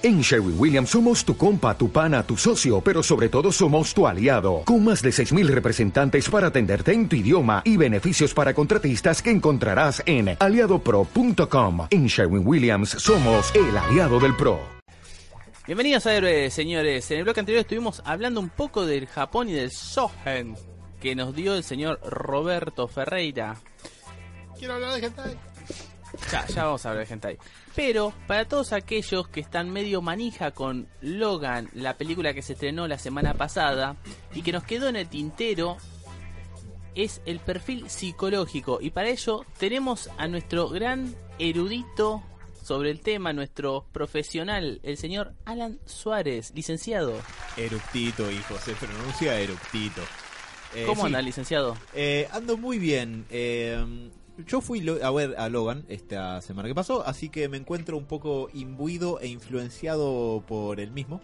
En Sherwin Williams somos tu compa, tu pana, tu socio, pero sobre todo somos tu aliado, con más de 6.000 representantes para atenderte en tu idioma y beneficios para contratistas que encontrarás en aliadopro.com. En Sherwin Williams somos el aliado del PRO. Bienvenidos a Héroes, señores. En el bloque anterior estuvimos hablando un poco del Japón y del Sohen que nos dio el señor Roberto Ferreira. Quiero hablar de hentai. Ya, ya vamos a hablar de hentai. Pero para todos aquellos que están medio manija con Logan, la película que se estrenó la semana pasada y que nos quedó en el tintero, es el perfil psicológico. Y para ello tenemos a nuestro gran erudito sobre el tema, nuestro profesional, el señor Alan Suárez, licenciado. Eructito, hijo, se pronuncia eructito. Eh, ¿Cómo anda, licenciado? Eh, ando muy bien. Eh, yo fui a ver a Logan esta semana que pasó, así que me encuentro un poco imbuido e influenciado por el mismo.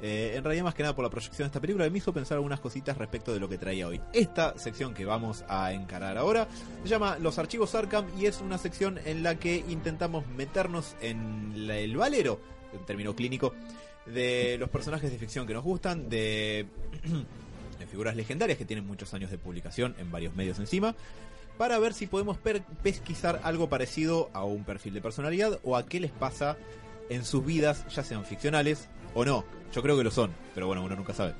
Eh, en realidad más que nada por la proyección de esta película me hizo pensar algunas cositas respecto de lo que traía hoy. Esta sección que vamos a encarar ahora se llama Los Archivos Arkham y es una sección en la que intentamos meternos en el valero, en término clínico, de los personajes de ficción que nos gustan, de, de figuras legendarias que tienen muchos años de publicación en varios medios encima, para ver si podemos pesquisar algo parecido a un perfil de personalidad o a qué les pasa en sus vidas, ya sean ficcionales o no. Yo creo que lo son, pero bueno, uno nunca sabe.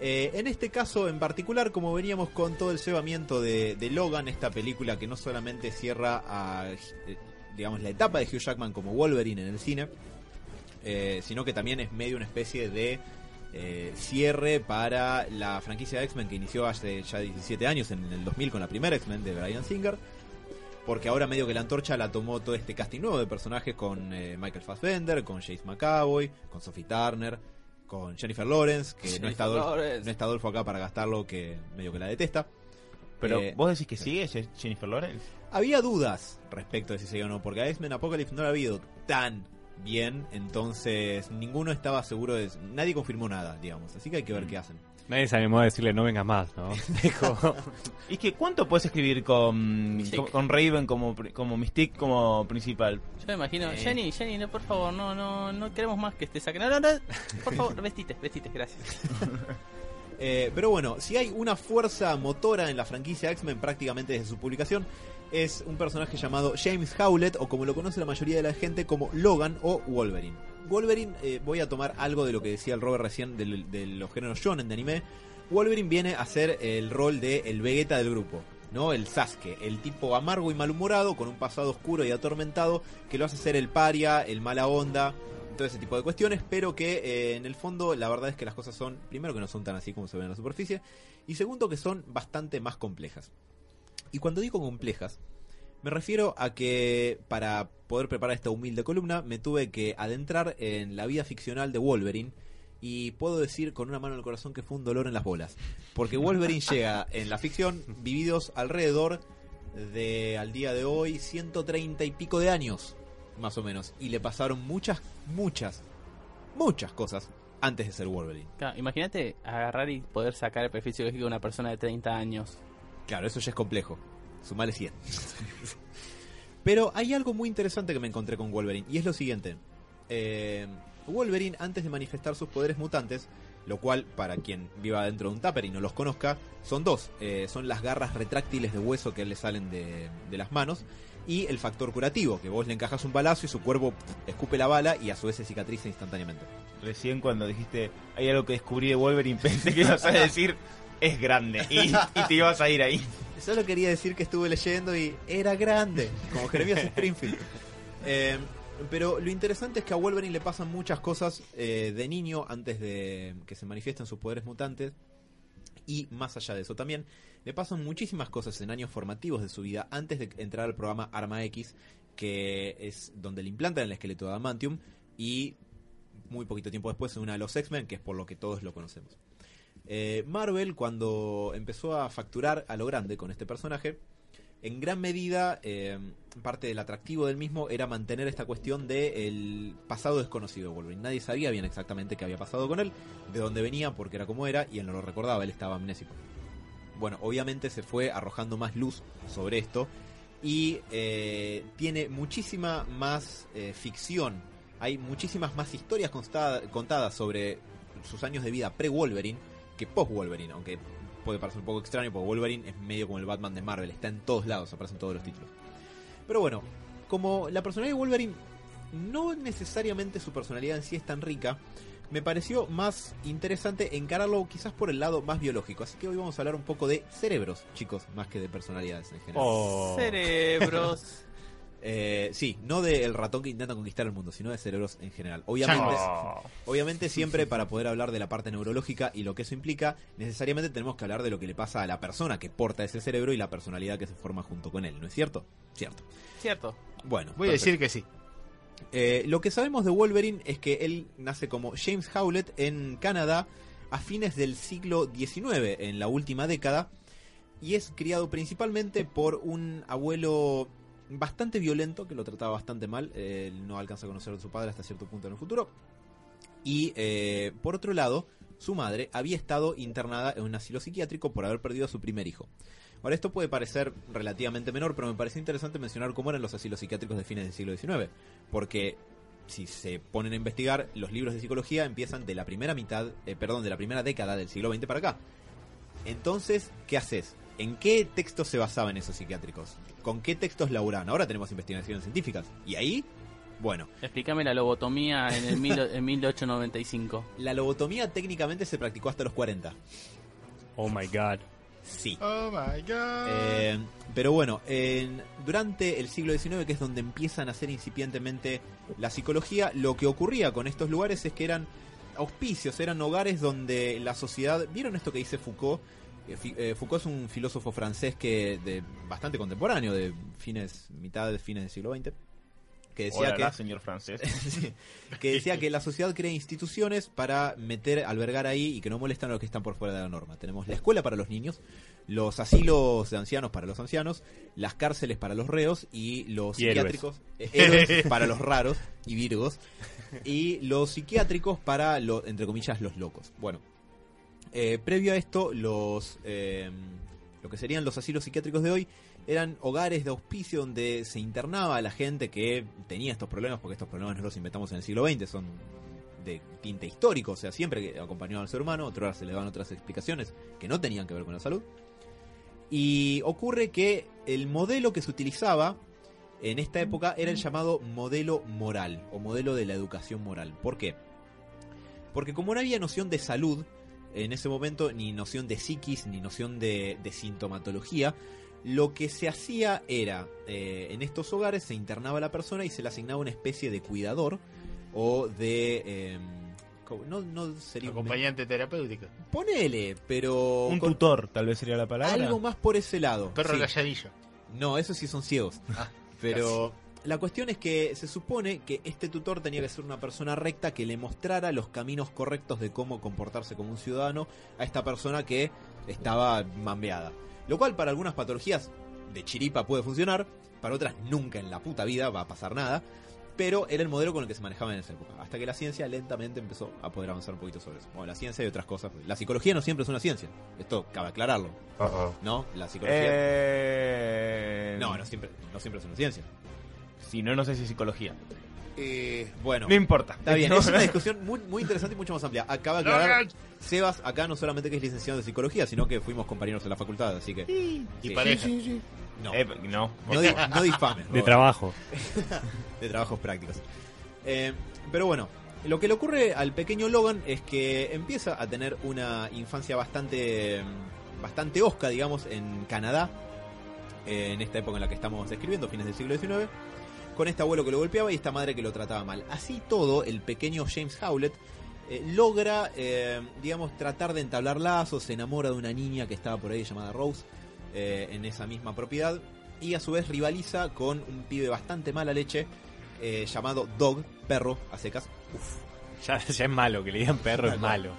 Eh, en este caso en particular, como veníamos con todo el llevamiento de, Logan, esta película que no solamente cierra a, eh, digamos, la etapa de Hugh Jackman como Wolverine en el cine, eh, sino que también es medio una especie de eh, cierre para la franquicia de X-Men que inició hace ya 17 años, en el 2000 con la primera X-Men de Brian Singer. Porque ahora medio que la antorcha la tomó todo este casting nuevo de personajes con eh, Michael Fassbender, con Jace McAvoy, con Sophie Turner, con Jennifer Lawrence, que no está, Adolfo, no está, Adolfo, acá para gastarlo, que medio que la detesta. Pero eh, vos decís que sigue Jennifer Lawrence. Había dudas respecto de si sigue o no, porque a X-Men Apocalypse no ha habido tan bien, entonces ninguno estaba seguro de... Nadie confirmó nada, digamos, así que hay que ver mm. qué hacen. Nadie se animó a decirle no vengas más, ¿no? y es que ¿cuánto puedes escribir con, con, Raven como, como Mystique como principal? Yo me imagino, eh. Jenny, Jenny, no, por favor, no, no, no queremos más que estés acá. No, no, no, por favor, vestite, vestite, gracias. Eh, pero bueno, si hay una fuerza motora en la franquicia X-Men prácticamente desde su publicación, es un personaje llamado James Howlett, o como lo conoce la mayoría de la gente, como Logan o Wolverine. Wolverine, eh, voy a tomar algo de lo que decía el Robert recién de, los géneros shonen de anime. Wolverine viene a ser el rol de el Vegeta del grupo. ¿no? El Sasuke, el tipo amargo y malhumorado, con un pasado oscuro y atormentado, que lo hace ser el paria, el mala onda, todo ese tipo de cuestiones, pero que eh, en el fondo la verdad es que las cosas son, primero que no son tan así como se ven en la superficie, y segundo que son bastante más complejas. Y cuando digo complejas, me refiero a que para poder preparar esta humilde columna me tuve que adentrar en la vida ficcional de Wolverine y puedo decir con una mano en el corazón que fue un dolor en las bolas. Porque Wolverine llega en la ficción vividos alrededor de al día de hoy 130 y pico de años, más o menos. Y le pasaron muchas, muchas, muchas cosas antes de ser Wolverine. imagínate agarrar y poder sacar el perfil psicológico de una persona de 30 años. Claro, eso ya es complejo. Sumale 100. Pero hay algo muy interesante que me encontré con Wolverine, y es lo siguiente. Eh, Wolverine, antes de manifestar sus poderes mutantes, lo cual, para quien viva dentro de un tupper y no los conozca, son dos. Eh, son las garras retráctiles de hueso que le salen de, las manos, y el factor curativo, que vos le encajas un balazo y su cuerpo escupe la bala y a su vez se cicatriza instantáneamente. Recién cuando dijiste, hay algo que descubrí de Wolverine, pensé que ibas a decir, es grande. Y, te ibas a ir ahí. Solo quería decir que estuve leyendo y era grande, como Jeremías Springfield. Eh, pero lo interesante es que a Wolverine le pasan muchas cosas eh, de niño antes de que se manifiesten sus poderes mutantes. Y más allá de eso también, le pasan muchísimas cosas en años formativos de su vida antes de entrar al programa Arma X, que es donde le implantan el esqueleto de Adamantium. Y muy poquito tiempo después en una de los X-Men, que es por lo que todos lo conocemos. Eh, Marvel, cuando empezó a facturar a lo grande con este personaje, en gran medida, eh, parte del atractivo del mismo era mantener esta cuestión del pasado desconocido de Wolverine. Nadie sabía bien exactamente qué había pasado con él, de dónde venía, porque era como era, y él no lo recordaba, él estaba amnésico. Bueno, obviamente se fue arrojando más luz sobre esto y eh, tiene muchísima más ficción hay muchísimas más historias contadas sobre sus años de vida pre-Wolverine que post-Wolverine, aunque puede parecer un poco extraño porque Wolverine es medio como el Batman de Marvel, está en todos lados, aparece en todos los títulos. Pero bueno, como la personalidad de Wolverine no necesariamente su personalidad en sí es tan rica, me pareció más interesante encararlo quizás por el lado más biológico. Así que hoy vamos a hablar un poco de cerebros, chicos, más que de personalidades en general. Oh. Cerebros. Eh, sí, no del ratón que intenta conquistar el mundo, sino de cerebros en general. Obviamente, Oh. obviamente siempre para poder hablar de la parte neurológica y lo que eso implica, necesariamente tenemos que hablar de lo que le pasa a la persona que porta ese cerebro y la personalidad que se forma junto con él, ¿no es cierto? Cierto. Cierto. Bueno, Voy a decir que sí. Eh, lo que sabemos de Wolverine es que él nace como James Howlett en Canadá a fines del siglo XIX, en la última década, y es criado principalmente por un abuelo bastante violento, que lo trataba bastante mal, eh, no alcanza a conocer a su padre hasta cierto punto en el futuro, y eh, por otro lado, su madre había estado internada en un asilo psiquiátrico por haber perdido a su primer hijo. Ahora, esto puede parecer relativamente menor, pero me parece interesante mencionar cómo eran los asilos psiquiátricos de fines del siglo XIX. Porque si se ponen a investigar, los libros de psicología empiezan de la primera mitad, eh, perdón, de la primera década del siglo XX para acá. Entonces, ¿qué haces? ¿En qué textos se basaban esos psiquiátricos? ¿Con qué textos laburaban? Ahora tenemos investigaciones científicas. Y ahí, bueno, Explícame la lobotomía en el mil, en 1895. la lobotomía técnicamente se practicó hasta los 40. Oh my god. Sí. Oh my god. Eh, pero bueno, en- durante el siglo XIX, que es donde empiezan a ser incipientemente la psicología, lo que ocurría con estos lugares es que eran auspicios, eran hogares donde la sociedad. ¿Vieron esto que dice Foucault? Eh, eh, Foucault es un filósofo francés que de bastante contemporáneo, de fines, mitad de fines del siglo XX, que decía Hola, que señor francés. Sí, que decía que la sociedad crea instituciones para meter, albergar ahí y que no molestan a los que están por fuera de la norma. Tenemos la escuela para los niños, los asilos de ancianos para los ancianos, las cárceles para los reos y los Y héroes. psiquiátricos eh, héroes para los raros y virgos y los psiquiátricos para los entre comillas los locos. Bueno, eh, previo a esto los eh, lo que serían los asilos psiquiátricos de hoy eran hogares de auspicio donde se internaba a la gente que tenía estos problemas, porque estos problemas no los inventamos en el siglo XX, son de tinte histórico, o sea, siempre que acompañaban al ser humano, otras se le daban otras explicaciones que no tenían que ver con la salud. Y ocurre que el modelo que se utilizaba en esta época era el llamado modelo moral, o modelo de la educación moral. ¿Por qué? Porque como no había noción de salud en ese momento, ni noción de psiquis, ni noción de, de sintomatología, lo que se hacía era, eh, en estos hogares se internaba a la persona y se le asignaba una especie de cuidador o de... eh, ¿cómo? no, no sería un... Acompañante terapéutico. Ponele, pero... Un con tutor, tal vez sería la palabra. algo más por ese lado. Perro sí. calladillo. No, esos sí son ciegos. Ah, Pero la cuestión es que se supone que este tutor tenía que ser una persona recta que le mostrara los caminos correctos de cómo comportarse como un ciudadano a esta persona que estaba mambeada. Lo cual para algunas patologías de chiripa puede funcionar, para otras nunca en la puta vida va a pasar nada. Pero era el modelo con el que se manejaba en esa época. Hasta que la ciencia lentamente empezó a poder avanzar un poquito sobre eso. Bueno, la ciencia y otras cosas. La psicología no siempre es una ciencia. Esto cabe aclararlo. ¿No? La psicología. Eh... No, no siempre, no siempre es una ciencia. Si no, no sé si es psicología. Eh, bueno, No importa. está bien, es una discusión muy, muy interesante y mucho más amplia. Acaba de aclarar. Sebas, acá no solamente que es licenciado de psicología, sino que fuimos compañeros en la facultad, así que... Y Sí. pareja. No, Eh, no. no, di- no difames. De trabajo. de trabajos prácticos. Eh, pero bueno, lo que le ocurre al pequeño Logan es que empieza a tener una infancia bastante, bastante osca, digamos, en Canadá, eh, en esta época en la que estamos describiendo, fines del siglo XIX, con este abuelo que lo golpeaba y esta madre que lo trataba mal. Así todo, el pequeño James Howlett eh, logra, eh, digamos, tratar de entablar lazos, se enamora de una niña que estaba por ahí llamada Rose, eh, en esa misma propiedad, y a su vez rivaliza con un pibe bastante mala leche, llamado Dog, perro, a secas. Uf. Ya, ya es malo, que le digan perro es malo.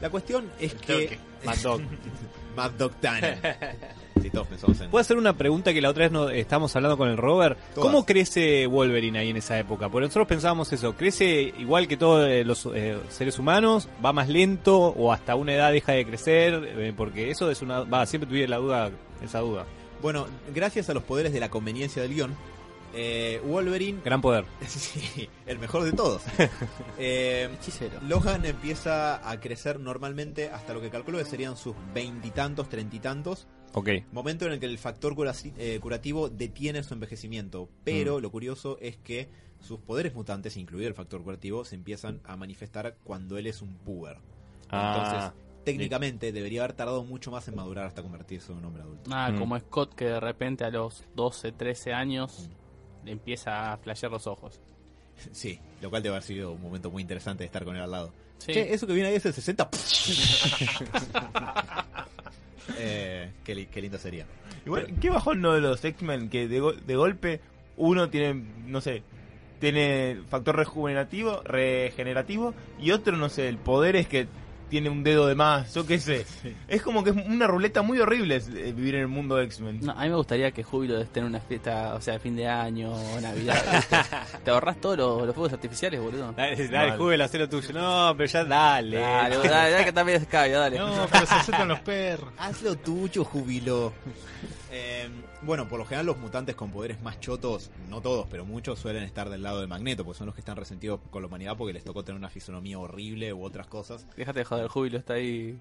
La cuestión es El que... Mad Dog. Mad Dog Tanner. si todos pensamos en... ¿Puedo hacer una pregunta que la otra vez no, estábamos hablando con el Robert? Todas. ¿Cómo crece Wolverine ahí en esa época? Porque nosotros pensábamos eso, ¿crece igual que todos eh, los eh, seres humanos? ¿Va más lento o hasta una edad deja de crecer? Eh, porque eso es una... Va, siempre tuve la duda, esa duda. Bueno, gracias a los poderes de la conveniencia del guion, Eh, Wolverine, Gran poder. sí, el mejor de todos. Eh, Hechicero. Logan empieza a crecer normalmente hasta lo que calculo que serían sus veintitantos, treinta y tantos. Ok. Momento en el que el factor eh, curativo detiene su envejecimiento. Pero lo curioso es que sus poderes mutantes, incluido el factor curativo, se empiezan a manifestar cuando él es un puber. Ah, Entonces, técnicamente debería haber tardado mucho más en madurar hasta convertirse en un hombre adulto. Ah, Mm. como Scott que de repente a los 12, 13 años le empieza a flashear los ojos. Sí, lo cual debe haber sido un momento muy interesante de estar con él al lado. Sí. Che, eso que viene ahí es el 60. eh, qué, li- qué lindo sería. Igual, qué bajón no de los X-Men que de, go- de golpe uno tiene, no sé, tiene factor rejuvenativo, regenerativo y otro, no sé, el poder es que tiene un dedo de más, yo qué sé. Es como que es una ruleta muy horrible eh, vivir en el mundo de X-Men. No, a mí me gustaría que Júbilo esté en una fiesta, o sea, fin de año, Navidad. ¿viste? Te ahorras todos los, los fuegos artificiales, boludo. Dale, dale Mal. Jubel, haz lo tuyo. No, pero ya dale. Dale, dale, dale, que también es cabio, dale. No, pero se aceptan los perros. Haz lo tuyo, jubilo. Eh, bueno, por lo general los mutantes con poderes más chotos, no todos, pero muchos suelen estar del lado de Magneto, porque son los que están resentidos con la humanidad porque les tocó tener una fisonomía horrible u otras cosas. Déjate de joder, Júbilo está ahí.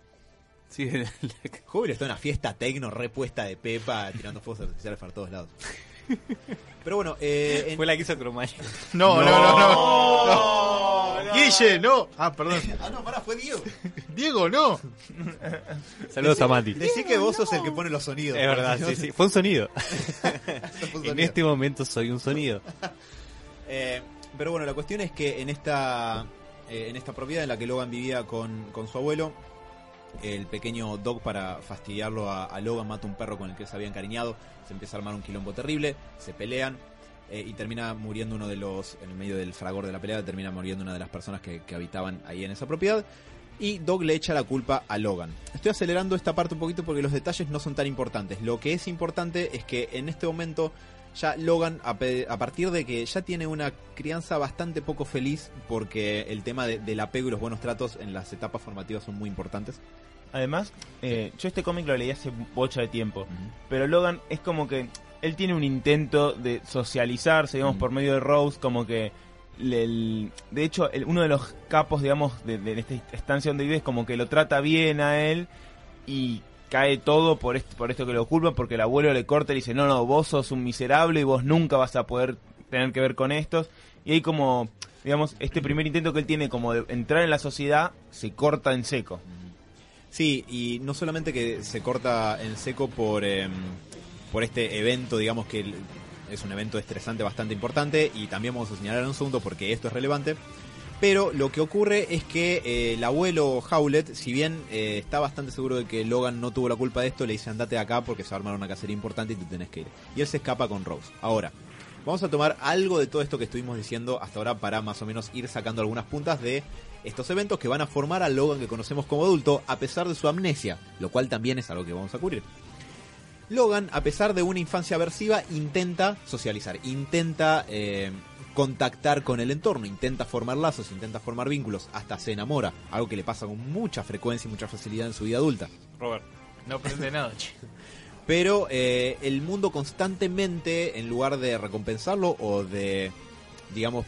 Sí, Júbilo está en una fiesta tecno repuesta de Pepa, tirando fuegos artificiales para todos lados. Pero bueno, eh, en- Fue la que hizo Cromay. No, no, no, no. no. Guille, no. Ah, perdón. Ah, no, pará, fue Diego. Diego, no. Saludos a Mati. Decí que vos sos el que pone los sonidos. Es verdad, sí, sí. Fue un sonido. no, fue un En este momento soy un sonido. Eh, pero bueno, la cuestión es que en esta, eh, en esta propiedad en la que Logan vivía con, con su abuelo, el pequeño Doc para fastidiarlo a, a Logan mata un perro con el que se había encariñado, se empieza a armar un quilombo terrible, se pelean eh, y termina muriendo uno de los, en el medio del fragor de la pelea, termina muriendo una de las personas que, que habitaban ahí en esa propiedad. Y Doc le echa la culpa a Logan. Estoy acelerando esta parte un poquito porque los detalles no son tan importantes. Lo que es importante es que en este momento ya Logan, a partir de que ya tiene una crianza bastante poco feliz, porque el tema de- del apego y los buenos tratos en las etapas formativas son muy importantes. Además, eh, yo este cómic lo leí hace bocha de tiempo, pero Logan es como que él tiene un intento de socializarse, digamos, Mm. por medio de Rose, como que el- de hecho el- uno de los capos, digamos, de, de esta estancia donde vive es como que lo trata bien a él y cae todo por esto, por esto que lo culpa, porque el abuelo le corta y le dice, no, no, vos sos un miserable y vos nunca vas a poder tener que ver con estos. Y ahí como, digamos, este primer intento que él tiene como de entrar en la sociedad, se corta en seco. Sí, y no solamente que se corta en seco por, em, por este evento, digamos que es un evento estresante bastante importante, y también vamos a señalar un segundo porque esto es relevante. Pero lo que ocurre es que eh, el abuelo Howlett, si bien eh, está bastante seguro de que Logan no tuvo la culpa de esto, le dice andate de acá porque se va a armar una cacería importante y tú tenés que ir. Y él se escapa con Rose. Ahora, vamos a tomar algo de todo esto que estuvimos diciendo hasta ahora para más o menos ir sacando algunas puntas de estos eventos que van a formar a Logan que conocemos como adulto a pesar de su amnesia, lo cual también es algo que vamos a cubrir. Logan, a pesar de una infancia aversiva, intenta socializar, intenta eh, contactar con el entorno, intenta formar lazos, intenta formar vínculos, hasta se enamora, algo que le pasa con mucha frecuencia y mucha facilidad en su vida adulta. Robert. No aprende nada, che. Pero eh, el mundo constantemente, en lugar de recompensarlo o de, digamos,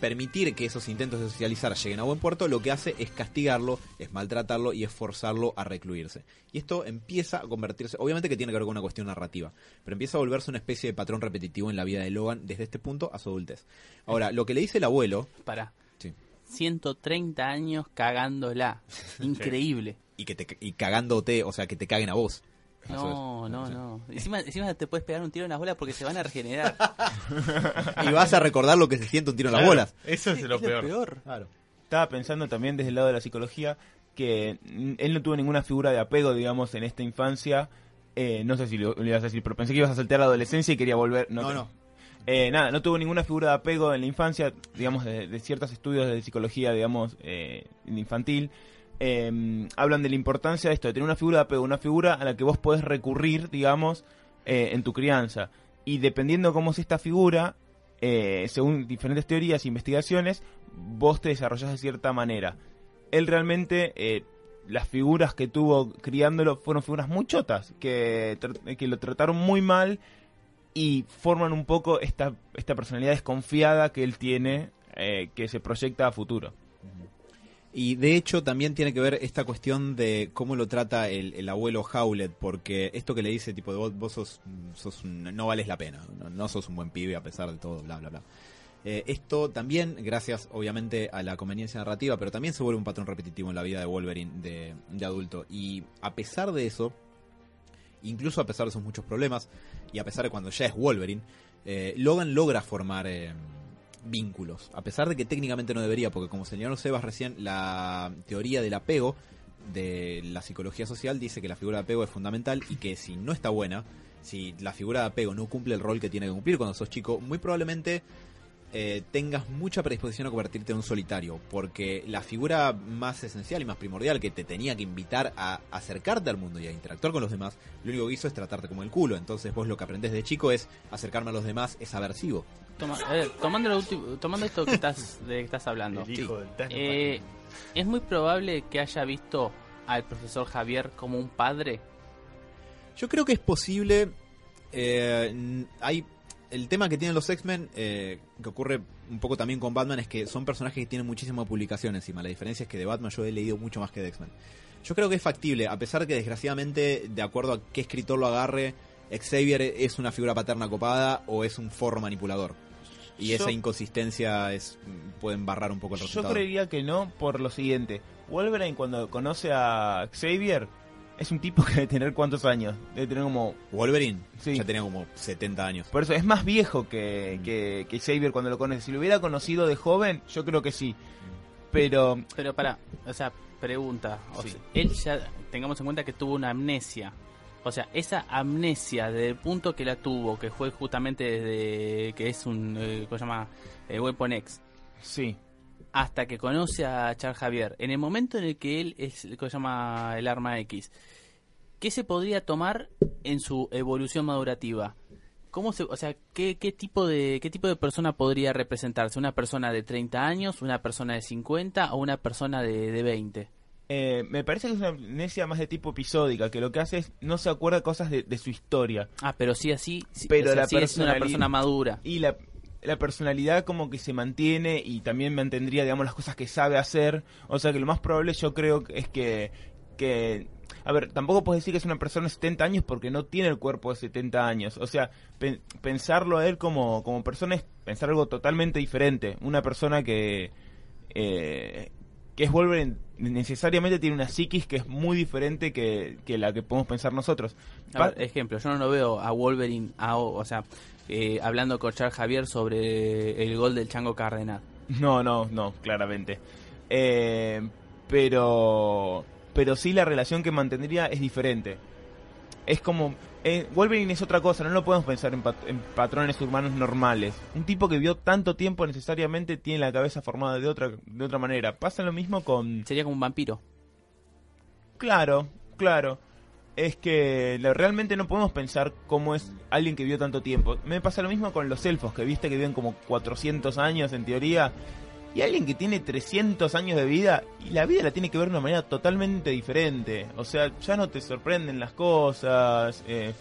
permitir que esos intentos de socializar lleguen a buen puerto, lo que hace es castigarlo, es maltratarlo y es forzarlo a recluirse. Y esto empieza a convertirse, obviamente que tiene que ver con una cuestión narrativa, pero empieza a volverse una especie de patrón repetitivo en la vida de Logan desde este punto a su adultez. Ahora, lo que le dice el abuelo, Para. Sí. 130 años cagándola. Increíble. y que te y cagándote, o sea, que te caguen a vos. No, no, no. Encima, encima te puedes pegar un tiro en las bolas porque se van a regenerar. Y vas a recordar lo que se siente un tiro en las bolas. Eso es lo Es peor. Claro. Estaba pensando también desde el lado de la psicología que mm, él no tuvo ninguna figura de apego, digamos, en esta infancia. Eh, no sé si lo, lo ibas a decir, pero pensé que ibas a saltear la adolescencia y quería volver. No, No, te- no. Eh, nada, no tuvo ninguna figura de apego en la infancia, digamos, de, de ciertos estudios de psicología, digamos, eh, infantil. Eh, hablan de la importancia de esto, de tener una figura de apego, una figura a la que vos podés recurrir, digamos, eh, en tu crianza. Y dependiendo cómo es esta figura, eh, según diferentes teorías e investigaciones, vos te desarrollás de cierta manera. Él realmente, eh, las figuras que tuvo criándolo fueron figuras muy chotas, que, que lo trataron muy mal y forman un poco esta, esta personalidad desconfiada que él tiene, que se proyecta a futuro. Y de hecho también tiene que ver esta cuestión de cómo lo trata el, el abuelo Howlett, porque esto que le dice tipo vos, vos sos, sos un- no vales la pena, no, sos un buen pibe a pesar de todo, bla, bla, bla. Eh, esto también, gracias obviamente a la conveniencia narrativa, pero también se vuelve un patrón repetitivo en la vida de Wolverine de, de adulto. Y a pesar de eso, incluso a pesar de sus muchos problemas, y a pesar de cuando ya es Wolverine, eh, Logan logra formar eh, vínculos. A pesar de que técnicamente no debería, porque como señaló Sebas recién, la teoría del apego de la psicología social dice que la figura de apego es fundamental y que si no está buena, si la figura de apego no cumple el rol que tiene que cumplir cuando sos chico, muy probablemente eh, tengas mucha predisposición a convertirte en un solitario, porque la figura más esencial y más primordial que te tenía que invitar a acercarte al mundo y a interactuar con los demás, lo único que hizo es tratarte como el culo. Entonces vos lo que aprendés de chico es acercarme a los demás es aversivo. Toma- eh, tomando, lo último- tomando esto que estás, de que estás hablando, El hijo del Thanos. eh, es muy probable que haya visto al profesor Javier como un padre. Yo creo que es posible. eh, n- hay el tema que tienen los X-Men, eh, que ocurre un poco también con Batman, es que son personajes que tienen muchísima publicación encima. La diferencia es que de Batman yo he leído mucho más que de X-Men. Yo creo que es factible, a pesar que desgraciadamente, de acuerdo a qué escritor lo agarre, Xavier es una figura paterna copada o es un forro manipulador. Y Yo- esa inconsistencia es pueden barrar un poco el Yo resultado. creería que no por lo siguiente. Wolverine cuando conoce a Xavier es un tipo que debe tener cuántos años. Debe tener como... Wolverine Sí. ya tenía como 70 años. Por eso es más viejo que, que, que Xavier cuando lo conoce. Si lo hubiera conocido de joven, yo creo que sí. Pero Pero para, o sea, pregunta, o Sí. sea, él ya, tengamos en cuenta que tuvo una amnesia. O sea, esa amnesia desde el punto que la tuvo, que fue justamente desde que es un, eh, ¿cómo se llama? Eh, Weapon X, sí. hasta que conoce a Charles Javier, en el momento en el que él es, ¿cómo se llama? El arma X, ¿qué se podría tomar en su evolución madurativa? ¿Cómo se, o sea, ¿qué, qué tipo de qué tipo de persona podría representarse? ¿Una persona de 30 años, una persona de 50 o una persona de, de 20? Eh, me parece que es una amnesia más de tipo episódica, que lo que hace es no se acuerda cosas de, de su historia. Ah, pero sí así, sí, Pero o sea, la sí es una persona madura. Y la, la personalidad como que se mantiene y también mantendría, digamos, las cosas que sabe hacer. O sea que lo más probable yo creo es que... que a ver, tampoco puedes decir que es una persona de 70 años porque no tiene el cuerpo de 70 años. O sea, pen- pensarlo a él como, como persona es pensar algo totalmente diferente. Una persona que... eh, que es Wolverine necesariamente tiene una psiquis que es muy diferente que, que la que podemos pensar nosotros. Ver, ejemplo, yo no lo veo a Wolverine, a- o sea, eh, hablando con Charles Javier sobre el gol del Chango Cardenal. No, no, no, claramente. Eh, pero, pero sí la relación que mantendría es diferente. Es como, eh, Wolverine es otra cosa, no lo podemos pensar en, pat- en patrones urbanos normales. Un tipo que vio tanto tiempo necesariamente tiene la cabeza formada de otra, de otra manera. Pasa lo mismo con, Sería como un vampiro. Claro, claro. Es que realmente no podemos pensar cómo es alguien que vivió tanto tiempo. Me pasa lo mismo con los elfos, que viste que viven como 400 años en teoría. Y alguien que tiene 300 años de vida, y la vida la tiene que ver de una manera totalmente diferente. O sea, ya no te sorprenden las cosas. eh,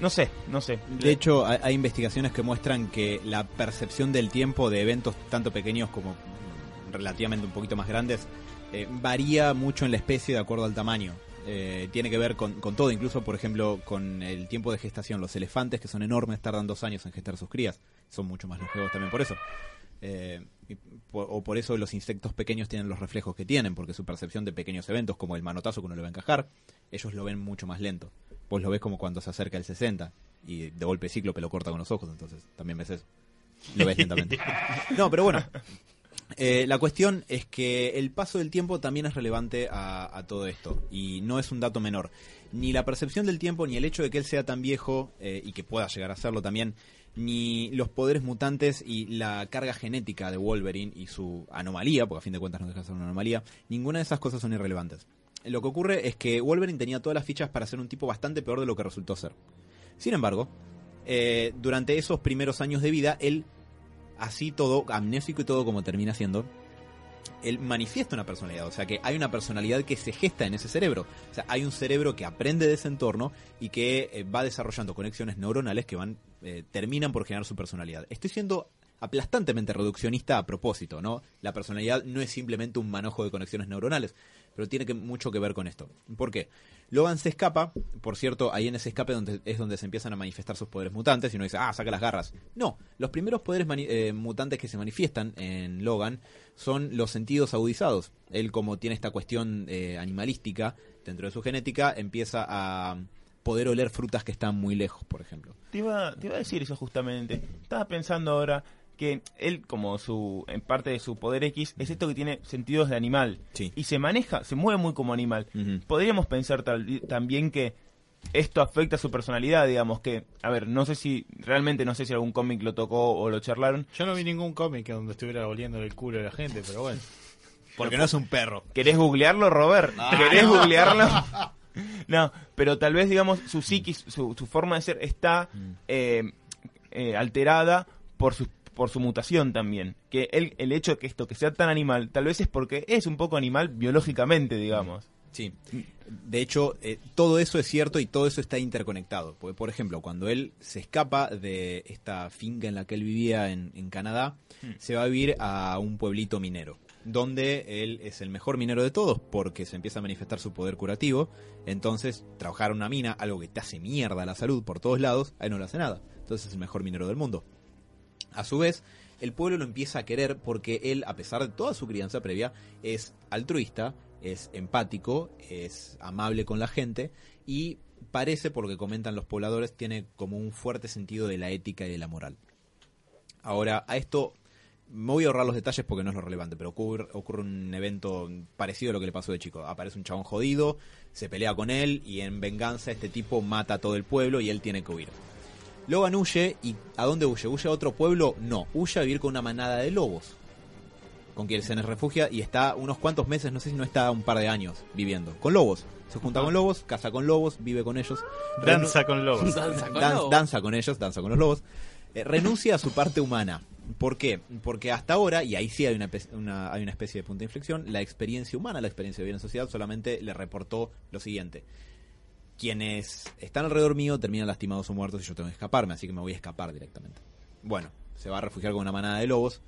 no sé, no sé. De hecho, hay, investigaciones que muestran que la percepción del tiempo de eventos tanto pequeños como relativamente un poquito más grandes eh, varía mucho en la especie de acuerdo al tamaño. Eh, tiene que ver con, con todo, incluso por ejemplo con el tiempo de gestación. Los elefantes, que son enormes, tardan dos años en gestar sus crías. Son mucho más longevos también por eso. Eh, y por- o por eso los insectos pequeños tienen los reflejos que tienen, porque su percepción de pequeños eventos, como el manotazo que uno le va a encajar, ellos lo ven mucho más lento. Vos lo ves como cuando se acerca el 60 y de golpe Cíclope lo corta con los ojos, entonces también ves eso. Lo ves lentamente. No, pero bueno. Eh, la cuestión es que el paso del tiempo también es relevante a, a todo esto y no es un dato menor. Ni la percepción del tiempo, ni el hecho de que él sea tan viejo eh, y que pueda llegar a serlo también, ni los poderes mutantes y la carga genética de Wolverine y su anomalía, porque a fin de cuentas no deja de ser una anomalía, ninguna de esas cosas son irrelevantes. Lo que ocurre es que Wolverine tenía todas las fichas para ser un tipo bastante peor de lo que resultó ser. Sin embargo, eh, durante esos primeros años de vida, él, así todo, amnésico y todo como termina siendo, él manifiesta una personalidad, o sea que hay una personalidad que se gesta en ese cerebro. O sea, hay un cerebro que aprende de ese entorno y que eh, va desarrollando conexiones neuronales que van eh, terminan por generar su personalidad. Estoy siendo aplastantemente reduccionista a propósito, ¿no? La personalidad no es simplemente un manojo de conexiones neuronales, pero tiene que, mucho que ver con esto. ¿Por qué? Logan se escapa, por cierto, ahí en ese escape donde, es donde se empiezan a manifestar sus poderes mutantes y uno dice, ah, saca las garras. No, los primeros poderes eh, mutantes que se manifiestan en Logan son los sentidos agudizados. Él como tiene esta cuestión eh, animalística dentro de su genética, empieza a poder oler frutas que están muy lejos, por ejemplo. Te iba, te iba a decir eso justamente. Estaba pensando ahora que él, como su en parte de su poder X, es esto que tiene sentidos de animal. Sí. Y se maneja, se mueve muy como animal. Podríamos pensar tal- también que esto afecta a su personalidad, digamos que, a ver, no sé si, realmente no sé si algún cómic lo tocó o lo charlaron. Yo no vi ningún cómic donde estuviera oliendo el culo de la gente, pero bueno. Porque no es un perro. ¿Querés googlearlo, Robert? ¿Querés googlearlo? No, pero tal vez, digamos, su psiquis, su, su forma de ser está eh, eh, alterada por su, por su mutación también. Que el, el hecho de que esto que sea tan animal, tal vez es porque es un poco animal biológicamente, digamos. Sí. De hecho, eh, todo eso es cierto y todo eso está interconectado. Porque, por ejemplo, cuando él se escapa de esta finca en la que él vivía en, en Canadá, se va a vivir a un pueblito minero, donde él es el mejor minero de todos porque se empieza a manifestar su poder curativo. Entonces, trabajar en una mina, algo que te hace mierda la salud por todos lados, a él no le hace nada. Entonces es el mejor minero del mundo. A su vez, el pueblo lo empieza a querer porque él, a pesar de toda su crianza previa, es altruista, es empático, es amable con la gente y parece, por lo que comentan los pobladores, tiene como un fuerte sentido de la ética y de la moral. Ahora, a esto me voy a ahorrar los detalles porque no es lo relevante, pero ocurre, ocurre un evento parecido a lo que le pasó de chico. Aparece un chabón jodido, se pelea con él y en venganza este tipo mata a todo el pueblo y él tiene que huir. Logan huye y ¿a dónde huye? ¿Huye a otro pueblo? No, huye a vivir con una manada de lobos. Con quienes se les refugia y está unos cuantos meses, no sé si no está un par de años viviendo. Con lobos. Se junta con lobos, casa con lobos, vive con ellos. Danza con lobos. Danza con Dan- lobos. danza con ellos, danza con los lobos. Eh, renuncia a su parte humana. ¿Por qué? Porque hasta ahora, y ahí sí hay una- hay una especie de punto de inflexión, la experiencia humana, la experiencia de vivir en sociedad, solamente le reportó lo siguiente. Quienes están alrededor mío terminan lastimados o muertos y yo tengo que escaparme, así que me voy a escapar directamente. Bueno, se va a refugiar con una manada de lobos.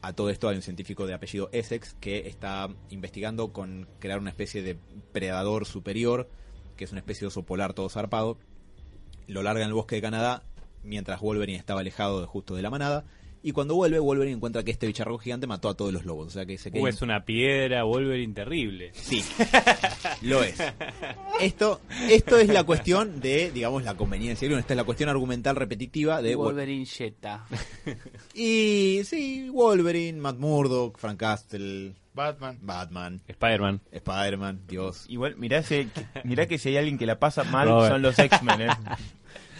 A todo esto hay un científico de apellido Essex que está investigando con crear una especie de predador superior, que es una especie de oso polar todo zarpado. Lo larga en el bosque de Canadá, mientras Wolverine estaba alejado de, justo de la manada. Y cuando vuelve, Wolverine encuentra que este bicharraco gigante mató a todos los lobos. O sea que se queda Uh, es una piedra, Wolverine terrible. Sí, lo es. Esto, esto es la cuestión de, digamos, la conveniencia. Esta es la cuestión argumental repetitiva de... Wolverine Jetta. Y sí, Wolverine, Matt Murdock, Frank Castle, Batman. Batman, Spider-Man. Spider-Man, Dios. Igual, mirá, si- mirá que si hay alguien que la pasa mal Robert. son los X-Men, ¿eh?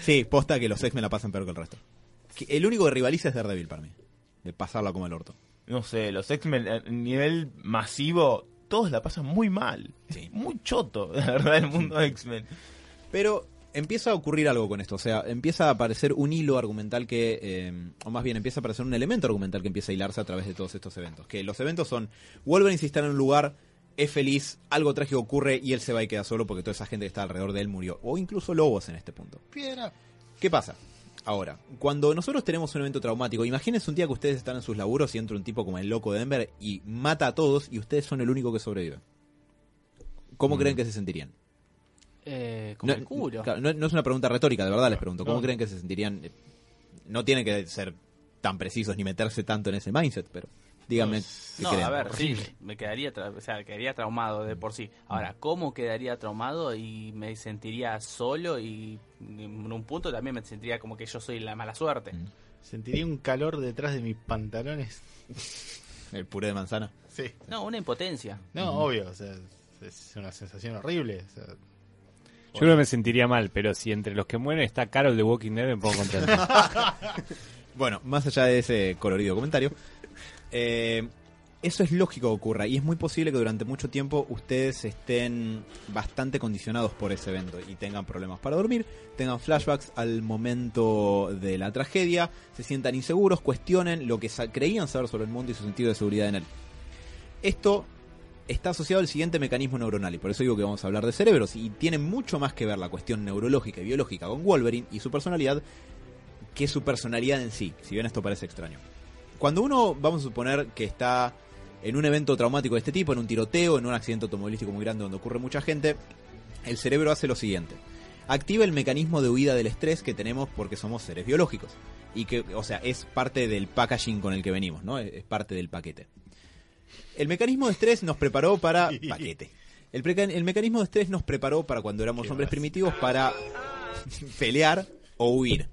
Sí, posta que los X-Men la pasan peor que el resto. Que el único que rivaliza es Daredevil para mí. De pasarla como el orto. No sé, los X-Men a nivel masivo, todos la pasan muy mal. Sí. Muy choto, la verdad, el mundo X-Men. Pero empieza a ocurrir algo con esto. O sea, empieza a aparecer un hilo argumental que. eh, o más bien, empieza a aparecer un elemento argumental que empieza a hilarse a través de todos estos eventos. Que los eventos son: Wolverine si está en un lugar, es feliz, algo trágico ocurre y él se va y queda solo porque toda esa gente que está alrededor de él murió. O incluso lobos en este punto. Piedra. ¿Qué pasa? Ahora, cuando nosotros tenemos un evento traumático, imagínense un día que ustedes están en sus laburos y entra un tipo como el loco de Denver y mata a todos y ustedes son el único que sobrevive. ¿Cómo creen que se sentirían? Eh, como No, el culo. no, no es una pregunta retórica, de verdad les pregunto. ¿Cómo No. creen que se sentirían? Eh, No tienen que ser tan precisos ni meterse tanto en ese mindset, pero díganme. qué No, creen. a ver, sí, me quedaría, tra- o sea, quedaría traumado de por sí. Ahora, ¿cómo quedaría traumado y me sentiría solo y en un punto también me sentiría como que yo soy la mala suerte? Mm. Sentiría un calor detrás de mis pantalones. El puré de manzana. Sí. No, una impotencia. No, obvio. O sea, es una sensación horrible. o sea, Yo creo que me sentiría mal, pero si entre los que mueren está Carol de Walking Dead, me pongo contento. Bueno, más allá de ese colorido comentario, eh, eso es lógico que ocurra y es muy posible que durante mucho tiempo ustedes estén bastante condicionados por ese evento y tengan problemas para dormir, tengan flashbacks al momento de la tragedia, se sientan inseguros, cuestionen lo que creían saber sobre el mundo y su sentido de seguridad en él. Esto está asociado al siguiente mecanismo neuronal y por eso digo que vamos a hablar de cerebros y tiene mucho más que ver la cuestión neurológica y biológica con Wolverine y su personalidad que su personalidad en sí, si bien esto parece extraño. Cuando uno, vamos a suponer que está en un evento traumático de este tipo, en un tiroteo, en un accidente automovilístico muy grande donde ocurre mucha gente, el cerebro hace lo siguiente. Activa el mecanismo de huida del estrés que tenemos porque somos seres biológicos. Y que, o sea, es parte del packaging con el que venimos, ¿no? Es parte del paquete. El mecanismo de estrés nos preparó para... Paquete. El, mecanismo de estrés nos preparó para cuando éramos hombres primitivos para pelear o huir.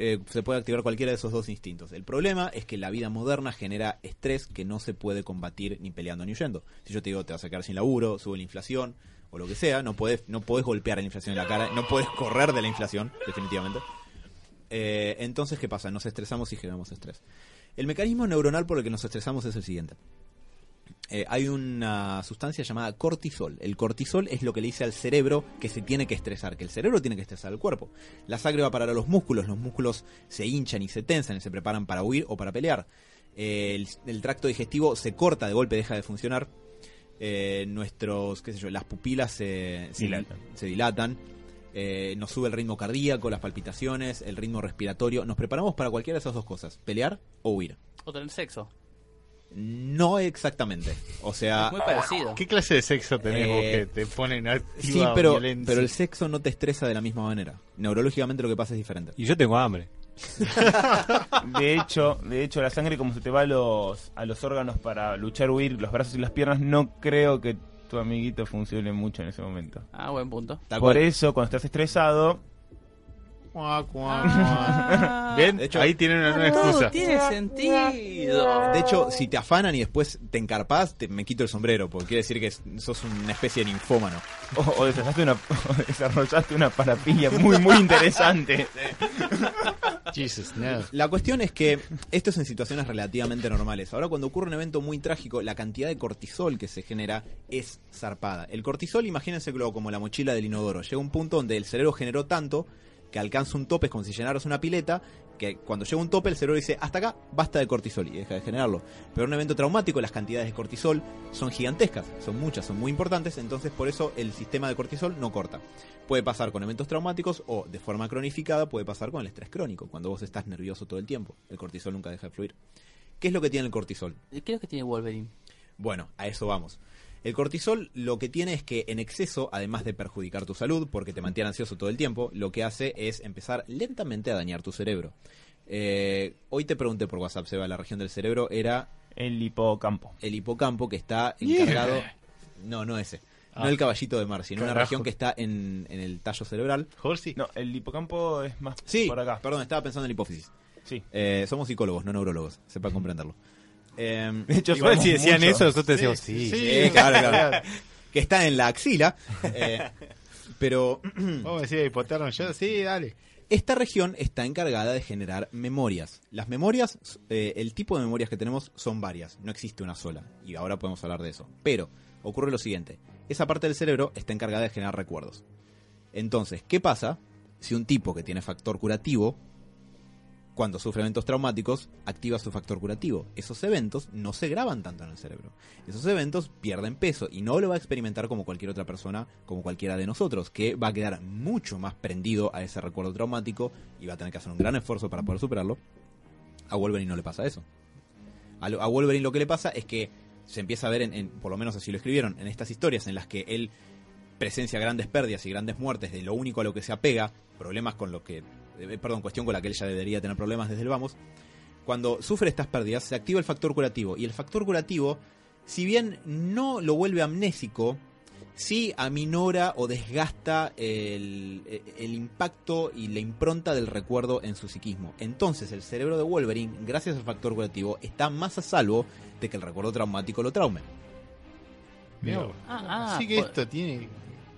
Eh, se puede activar cualquiera de esos dos instintos. El problema es que la vida moderna genera estrés que no se puede combatir ni peleando ni huyendo. Si yo te digo te vas a quedar sin laburo, sube la inflación o lo que sea, no puedes no podés golpear a la inflación en la cara, no puedes correr de la inflación, definitivamente. Eh, entonces, ¿qué pasa? Nos estresamos y generamos estrés. El mecanismo neuronal por el que nos estresamos es el siguiente. Eh, hay una sustancia llamada cortisol. El cortisol es lo que le dice al cerebro que se tiene que estresar, que el cerebro tiene que estresar al cuerpo. La sangre va a parar a los músculos, los músculos se hinchan y se tensan y se preparan para huir o para pelear. Eh, el, el tracto digestivo se corta de golpe, deja de funcionar. Eh, nuestros, qué sé yo, las pupilas se, se Dilatan. se dilatan. Eh, nos sube el ritmo cardíaco, las palpitaciones, el ritmo respiratorio. Nos preparamos para cualquiera de esas dos cosas, pelear o huir. O tener sexo. No exactamente. O sea, Es muy parecido. ¿Qué clase de sexo tenés vos Eh, que te ponen activa Sí, pero, violencia? pero el sexo no te estresa de la misma manera. Neurológicamente lo que pasa es diferente. Y yo tengo hambre. De hecho, de hecho la sangre como se te va a los, a los órganos para luchar, huir, los brazos y las piernas, no creo que tu amiguito funcione mucho en ese momento. Ah, buen punto. Por eso, cuando estás estresado, Cuá, cuá, Ah. cuá. ¿Ven? De hecho- Ahí tienen una nueva Todo excusa. tiene sentido. De hecho, si te afanan y después te encarpás, te, me quito el sombrero, porque quiere decir que sos una especie de ninfómano. o, o desarrollaste una, o desarrollaste una parafilia muy, muy interesante. Jesus, no. La cuestión es que esto es en situaciones relativamente normales. Ahora, cuando ocurre un evento muy trágico, la cantidad de cortisol que se genera es zarpada. El cortisol, imagínense como la mochila del inodoro. Llega un punto donde el cerebro generó tanto que alcanza un tope, es como si llenaras una pileta, que cuando llega un tope el cerebro dice, hasta acá, basta de cortisol y deja de generarlo. Pero en un evento traumático las cantidades de cortisol son gigantescas, son muchas, son muy importantes, entonces por eso el sistema de cortisol no corta. Puede pasar con eventos traumáticos o de forma cronificada puede pasar con el estrés crónico, cuando vos estás nervioso todo el tiempo. El cortisol nunca deja de fluir. ¿Qué es lo que tiene el cortisol? ¿Qué es lo que tiene Wolverine? Bueno, a eso vamos. El cortisol lo que tiene es que en exceso, además de perjudicar tu salud, porque te mantiene ansioso todo el tiempo, lo que hace es empezar lentamente a dañar tu cerebro. Eh, hoy te pregunté por WhatsApp, Seba, la región del cerebro era El hipocampo. el hipocampo que está encargado... No, no ese. No Ah. el caballito de mar, sino una región que está en, en el tallo cerebral. Horsey. No, el hipocampo es más Sí, por acá. perdón, estaba pensando en la hipófisis. Sí. Eh, somos psicólogos, no neurólogos, sepa comprenderlo. Eh, De hecho, si decían eso, nosotros decíamos sí. Sí, claro, claro. que está en la axila. eh, pero Vos me decís hipotermo. Yo, sí, dale. esta región está encargada de generar memorias. Las memorias, eh, el tipo de memorias que tenemos son varias, no existe una sola. Y ahora podemos hablar de eso. Pero ocurre lo siguiente: esa parte del cerebro está encargada de generar recuerdos. Entonces, ¿qué pasa si un tipo que tiene factor curativo, cuando sufre eventos traumáticos, activa su factor curativo? Esos eventos no se graban tanto en el cerebro. Esos eventos pierden peso y no lo va a experimentar como cualquier otra persona, como cualquiera de nosotros, que va a quedar mucho más prendido a ese recuerdo traumático y va a tener que hacer un gran esfuerzo para poder superarlo. A Wolverine no le pasa eso. A, Wolverine lo que le pasa es que se empieza a ver, en- por lo menos así lo escribieron, en estas historias en las que él presencia grandes pérdidas y grandes muertes de lo único a lo que se apega, problemas con lo que, eh, perdón, cuestión con la que él ya debería tener problemas desde el vamos, cuando sufre estas pérdidas se activa el factor curativo y el factor curativo, si bien no lo vuelve amnésico, sí aminora o desgasta el, el impacto y la impronta del recuerdo en su psiquismo. Entonces el cerebro de Wolverine, gracias al factor curativo, está más a salvo de que el recuerdo traumático lo traume. Mirá, Ah, ah, Así que por- esto tiene,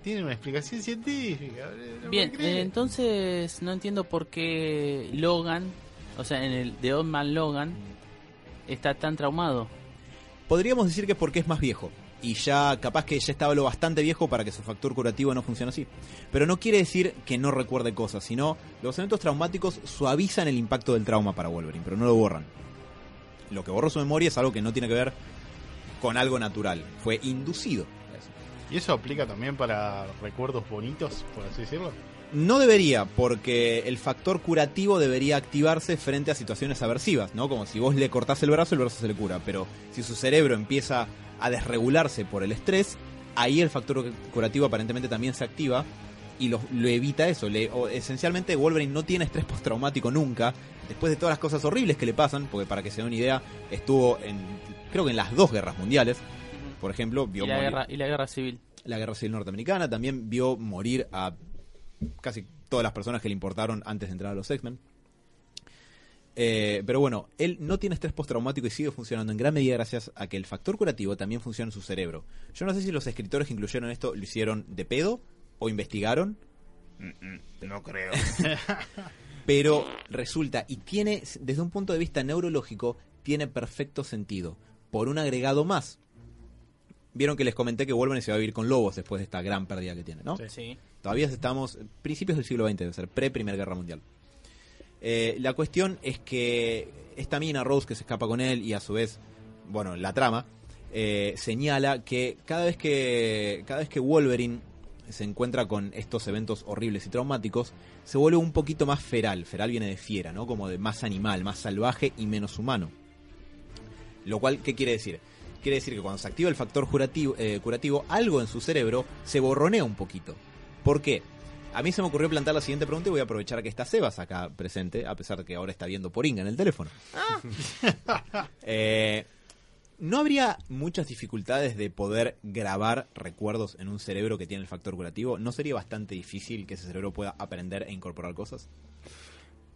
tiene una explicación científica. no Bien, eh, entonces no entiendo por qué Logan, o sea, en el de Old Man Logan, está tan traumado. Podríamos decir que porque es más viejo. Y ya capaz que ya estaba lo bastante viejo para que su factor curativo no funcione así. Pero no quiere decir que no recuerde cosas, sino los eventos traumáticos suavizan el impacto del trauma para Wolverine, pero no lo borran. Lo que borró su memoria es algo que no tiene que ver con algo natural, fue inducido. ¿Y eso aplica también para recuerdos bonitos, por así decirlo? No debería, porque el factor curativo debería activarse frente a situaciones aversivas, ¿no? Como si vos le cortás el brazo, el brazo se le cura. Pero si su cerebro empieza a desregularse por el estrés, ahí el factor curativo aparentemente también se activa y lo, lo evita eso. Le, o, esencialmente Wolverine no tiene estrés postraumático nunca, después de todas las cosas horribles que le pasan, porque para que se den una idea, estuvo en, creo que en las dos guerras mundiales. Por ejemplo, vio Y la, morir- guerra, y la guerra civil. la guerra civil norteamericana, también vio morir a casi todas las personas que le importaron antes de entrar a los X-Men. Eh, pero bueno, él no tiene estrés postraumático y sigue funcionando en gran medida gracias a que el factor curativo también funciona en su cerebro. Yo no sé si los escritores que incluyeron esto lo hicieron de pedo o investigaron, No creo. pero resulta y tiene, desde un punto de vista neurológico, tiene perfecto sentido. Por un agregado más. Vieron que les comenté que Wolverine se va a vivir con lobos después de esta gran pérdida que tiene, ¿no? Sí. Todavía estamos principios del siglo XX, debe ser pre-Primera Guerra Mundial. Eh, la cuestión es que esta mina Rose que se escapa con él y a su vez, bueno, la trama eh, señala que cada vez que cada vez que Wolverine se encuentra con estos eventos horribles y traumáticos, se vuelve un poquito más feral. Feral viene de fiera, ¿no? Como de más animal, más salvaje y menos humano. Lo cual, ¿qué quiere decir? Quiere decir que cuando se activa el factor curativo, eh, curativo, algo en su cerebro se borronea un poquito. ¿Por qué? A mí se me ocurrió plantear la siguiente pregunta y voy a aprovechar que está Sebas acá presente, a pesar de que ahora está viendo Poringa en el teléfono. Eh, ¿No habría muchas dificultades de poder grabar recuerdos en un cerebro que tiene el factor curativo? ¿No sería bastante difícil que ese cerebro pueda aprender e incorporar cosas?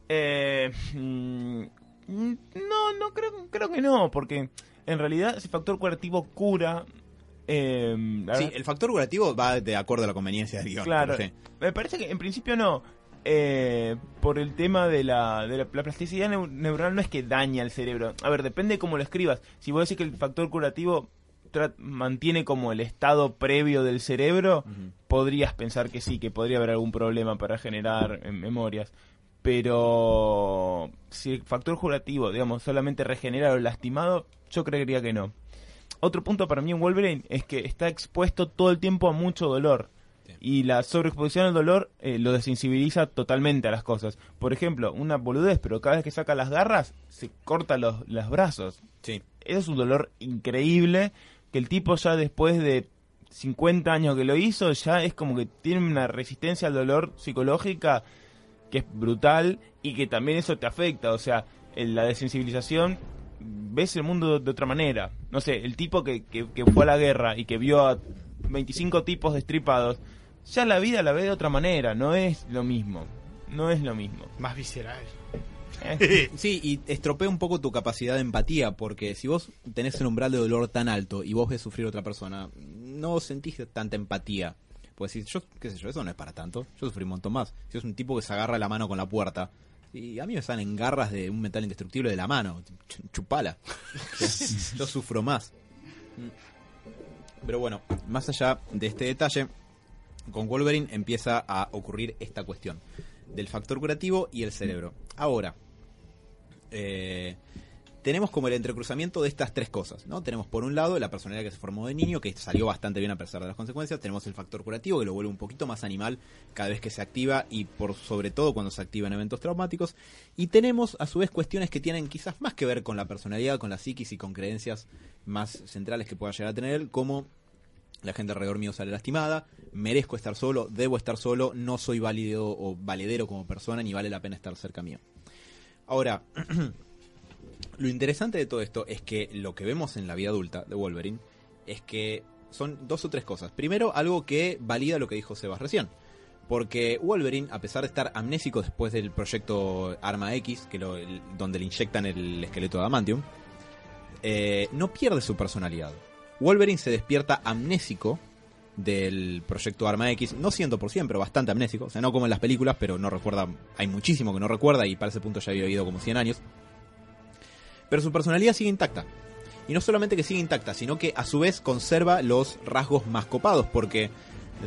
Eh, mm, no, no creo, creo que no, porque en realidad ese factor curativo cura. eh, Sí, el factor curativo va de acuerdo a la conveniencia del guion. Claro, sí. me parece que en principio no. Eh, por el tema de la, de la, la plasticidad neu- neuronal no es que daña el cerebro. A ver, depende de cómo lo escribas. Si vos decís que el factor curativo mantiene como el estado previo del cerebro, podrías pensar que sí, que podría haber algún problema para generar eh, memorias. Pero si el factor curativo, digamos, solamente regenera lo lastimado, yo creería que no. Otro punto para mí en Wolverine es que está expuesto todo el tiempo a mucho dolor. Sí. Y la sobreexposición al dolor eh, lo desensibiliza totalmente a las cosas. Por ejemplo, una boludez, pero cada vez que saca las garras, se corta los, los brazos. Sí. Eso es un dolor increíble que el tipo ya después de 50 años que lo hizo, ya es como que tiene una resistencia al dolor psicológica que es brutal y que también eso te afecta. O sea, en la desensibilización ves el mundo de otra manera. No sé, el tipo que, que, que fue a la guerra y que vio a 25 tipos destripados, ya la vida la ve de otra manera, no es lo mismo. No es lo mismo. Más visceral. Eh, Sí, y estropea un poco tu capacidad de empatía, porque si vos tenés el umbral de dolor tan alto y vos ves sufrir a otra persona, no sentís tanta empatía. Pues si yo, qué sé yo, eso no es para tanto. Yo sufrí un montón más. Si es un tipo que se agarra la mano con la puerta, y a mí me salen garras de un metal indestructible de la mano, ch- chupala. yo sufro más. Pero bueno, más allá de este detalle, con Wolverine empieza a ocurrir esta cuestión del factor curativo y el cerebro. Ahora, eh, tenemos como el entrecruzamiento de estas tres cosas, ¿no? Tenemos por un lado la personalidad que se formó de niño, que salió bastante bien a pesar de las consecuencias, tenemos el factor curativo que lo vuelve un poquito más animal cada vez que se activa y por sobre todo cuando se activa en eventos traumáticos, y tenemos a su vez cuestiones que tienen quizás más que ver con la personalidad, con la psiquis y con creencias más centrales que pueda llegar a tener él, como la gente alrededor mío sale lastimada, merezco estar solo, debo estar solo, no soy válido o valedero como persona, ni vale la pena estar cerca mío. Ahora, lo interesante de todo esto es que lo que vemos en la vida adulta de Wolverine es que son dos o tres cosas. Primero, algo que valida lo que dijo Sebas recién. Porque Wolverine, a pesar de estar amnésico después del proyecto Arma X, que donde le inyectan el esqueleto de Adamantium, eh, no pierde su personalidad. Wolverine se despierta amnésico del proyecto Arma X, no 100%, pero bastante amnésico, o sea, no como en las películas, pero no recuerda, hay muchísimo que no recuerda y para ese punto ya había vivido como 100 años. Pero su personalidad sigue intacta. Y no solamente que sigue intacta, sino que a su vez conserva los rasgos más copados, porque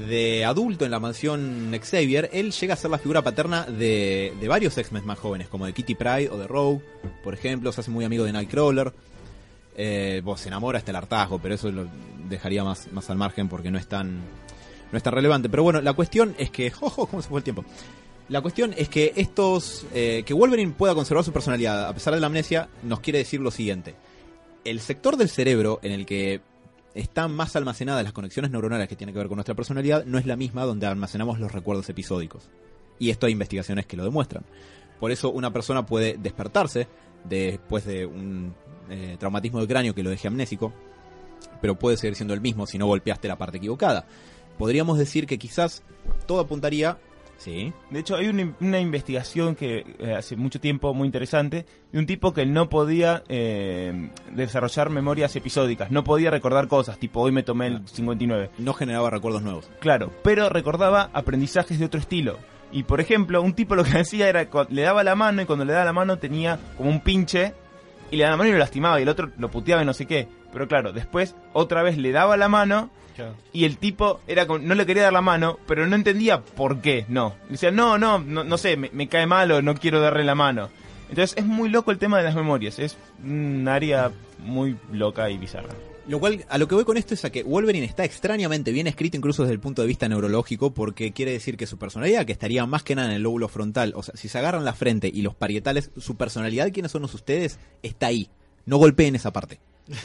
de adulto en la mansión Xavier, él llega a ser la figura paterna de, de varios X-Men más jóvenes, como de Kitty Pryde o de Rogue, por ejemplo, se hace muy amigo de Nightcrawler. Eh, se enamora hasta el hartazgo, pero eso lo dejaría más, más al margen porque no es tan no es tan relevante. Pero bueno, la cuestión es que. ¡Ojo! ¿Cómo se fue el tiempo? La cuestión es que estos. eh, que Wolverine pueda conservar su personalidad a pesar de la amnesia, nos quiere decir lo siguiente. El sector del cerebro en el que están más almacenadas las conexiones neuronales que tienen que ver con nuestra personalidad no es la misma donde almacenamos los recuerdos episódicos. Y esto hay investigaciones que lo demuestran. Por eso una persona puede despertarse después de un eh, traumatismo de cráneo que lo deje amnésico, pero puede seguir siendo el mismo si no golpeaste la parte equivocada. Podríamos decir que quizás todo apuntaría... Sí. De hecho, hay una, una investigación que eh, hace mucho tiempo muy interesante de un tipo que no podía eh, desarrollar memorias episódicas, no podía recordar cosas, tipo hoy me tomé el 59. No generaba recuerdos nuevos. Claro, pero recordaba aprendizajes de otro estilo. Y por ejemplo, un tipo lo que hacía era le daba la mano y cuando le daba la mano tenía como un pinche y le daba la mano y lo lastimaba y el otro lo puteaba y no sé qué. Pero claro, después otra vez le daba la mano y el tipo era como- no le quería dar la mano, pero no entendía por qué, no. Decía, no, no, no, no sé, me, me cae mal o no quiero darle la mano. Entonces es muy loco el tema de las memorias, es un área muy loca y bizarra. Lo cual, a lo que voy con esto es a que Wolverine está extrañamente bien escrito incluso desde el punto de vista neurológico porque quiere decir que su personalidad, que estaría más que nada en el lóbulo frontal, o sea, si se agarran la frente y los parietales, su personalidad, quiénes son ustedes, está ahí. No golpeen esa parte.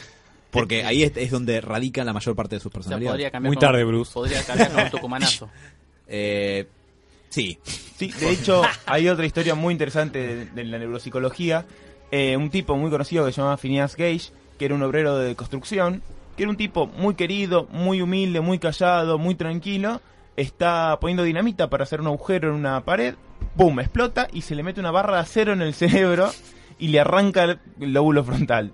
Porque ahí es, es donde radica la mayor parte de su O sea, personalidad. podría cambiar Muy con- tarde, Bruce. Podría cambiar con un tucumanazo. Eh, sí. Sí, de hecho, hay otra historia muy interesante de, de la neuropsicología. Eh, un tipo muy conocido que se llamaba Phineas Gage, que era un obrero de construcción, que era un tipo muy querido, muy humilde, muy callado, muy tranquilo. Está poniendo dinamita para hacer un agujero en una pared, ¡pum! explota y se le mete una barra de acero en el cerebro y le arranca el lóbulo frontal.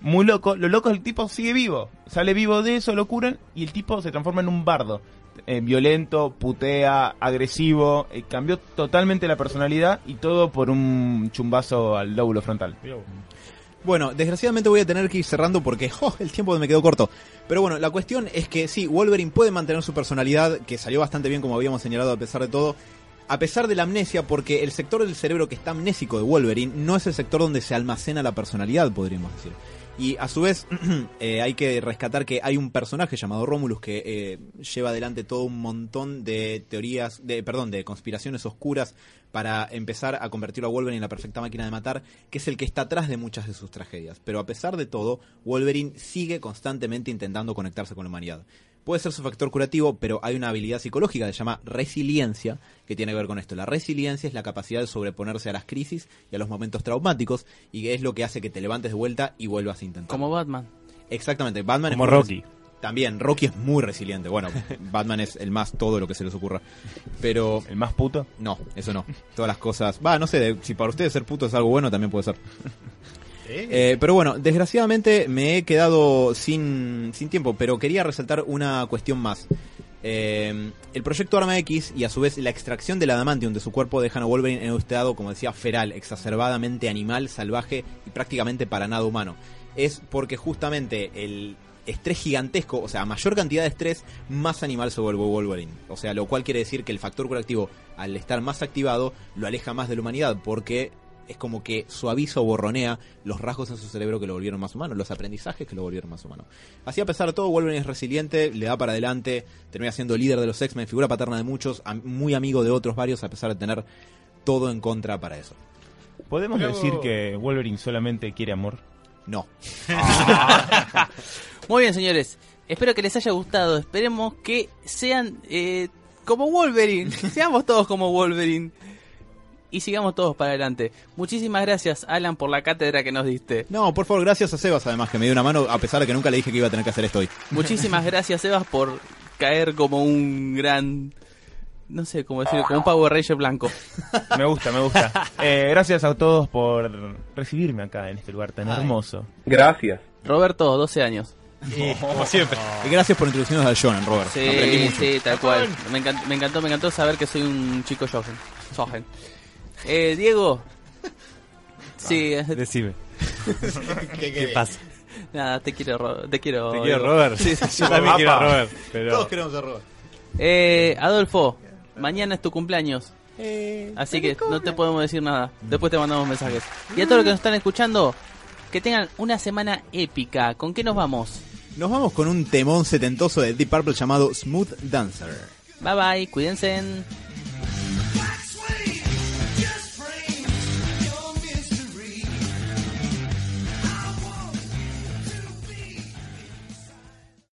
Muy loco, lo loco es el tipo sigue vivo, sale vivo de eso, lo curan y el tipo se transforma en un bardo. Eh, violento, putea, agresivo, eh, cambió totalmente la personalidad y todo por un chumbazo al lóbulo frontal. Bueno, desgraciadamente voy a tener que ir cerrando porque ¡oh! el tiempo me quedó corto. Pero bueno, la cuestión es que sí, Wolverine puede mantener su personalidad, que salió bastante bien como habíamos señalado a pesar de todo, a pesar de la amnesia, porque el sector del cerebro que está amnésico de Wolverine no es el sector donde se almacena la personalidad, podríamos decir. Y a su vez, eh, hay que rescatar que hay un personaje llamado Romulus que eh, lleva adelante todo un montón de teorías, de perdón, de conspiraciones oscuras para empezar a convertirlo a Wolverine en la perfecta máquina de matar, que es el que está atrás de muchas de sus tragedias. Pero a pesar de todo, Wolverine sigue constantemente intentando conectarse con la humanidad. Puede ser su factor curativo, pero hay una habilidad psicológica que se llama resiliencia, que tiene que ver con esto. La resiliencia es la capacidad de sobreponerse a las crisis y a los momentos traumáticos, y es lo que hace que te levantes de vuelta y vuelvas a intentar. Como Batman. Exactamente, Batman Como es muy Rocky. También, Rocky es muy resiliente. Bueno, Batman es el más todo lo que se les ocurra. Pero El más puto. no, eso no. Todas las cosas. Va, no sé, de- si para ustedes ser puto es algo bueno, también puede ser. Eh, pero bueno, desgraciadamente me he quedado sin, sin tiempo, pero quería resaltar una cuestión más. Eh, el proyecto Arma X y a su vez la extracción del adamantium de su cuerpo dejan a Wolverine en un estado, como decía, feral, exacerbadamente animal, salvaje y prácticamente para nada humano. Es porque justamente el estrés gigantesco, o sea, mayor cantidad de estrés, más animal se vuelve Wolverine. O sea, lo cual quiere decir que el factor curativo, al estar más activado, lo aleja más de la humanidad, porque es como que suaviza o borronea los rasgos en su cerebro que lo volvieron más humano, los aprendizajes que lo volvieron más humano. Así a pesar de todo, Wolverine es resiliente, le da para adelante, termina siendo líder de los X-Men, figura paterna de muchos, am- muy amigo de otros varios, a pesar de tener todo en contra para eso. ¿Podemos Pero- decir que Wolverine solamente quiere amor? No. Muy bien, señores. Espero que les haya gustado. Esperemos que sean eh, como Wolverine. Seamos todos como Wolverine. Y sigamos todos para adelante. Muchísimas gracias, Alan, por la cátedra que nos diste. No, por favor, gracias a Sebas además que me dio una mano, a pesar de que nunca le dije que iba a tener que hacer esto hoy. Muchísimas gracias, Sebas, por caer como un gran. No sé cómo decirlo, como un Power Ranger blanco. Me gusta, me gusta. Eh, gracias a todos por recibirme acá en este lugar tan hermoso. Gracias. Roberto, 12 años. Como siempre. Y gracias por introducirnos al Shonen, Robert. Aprendí Sí, sí, tal cual. Me encantó, me encantó, me encantó saber que soy un chico joven. Eh, Diego. Sí, eh, Decime. ¿Qué pasa? nada, te quiero, Ro- te quiero. Te quiero. Robert. Sí, sí. Yo también quiero a Apa. Robert. Pero... Todos queremos a Robert. Eh, Adolfo, mañana es tu cumpleaños. Eh, Así que no te podemos decir nada. Después te mandamos mensajes. Y a todos los que nos están escuchando, Que tengan una semana épica. ¿Con qué nos vamos? Nos vamos con un temón setentoso de Deep Purple llamado Smooth Dancer. Bye bye, cuídense.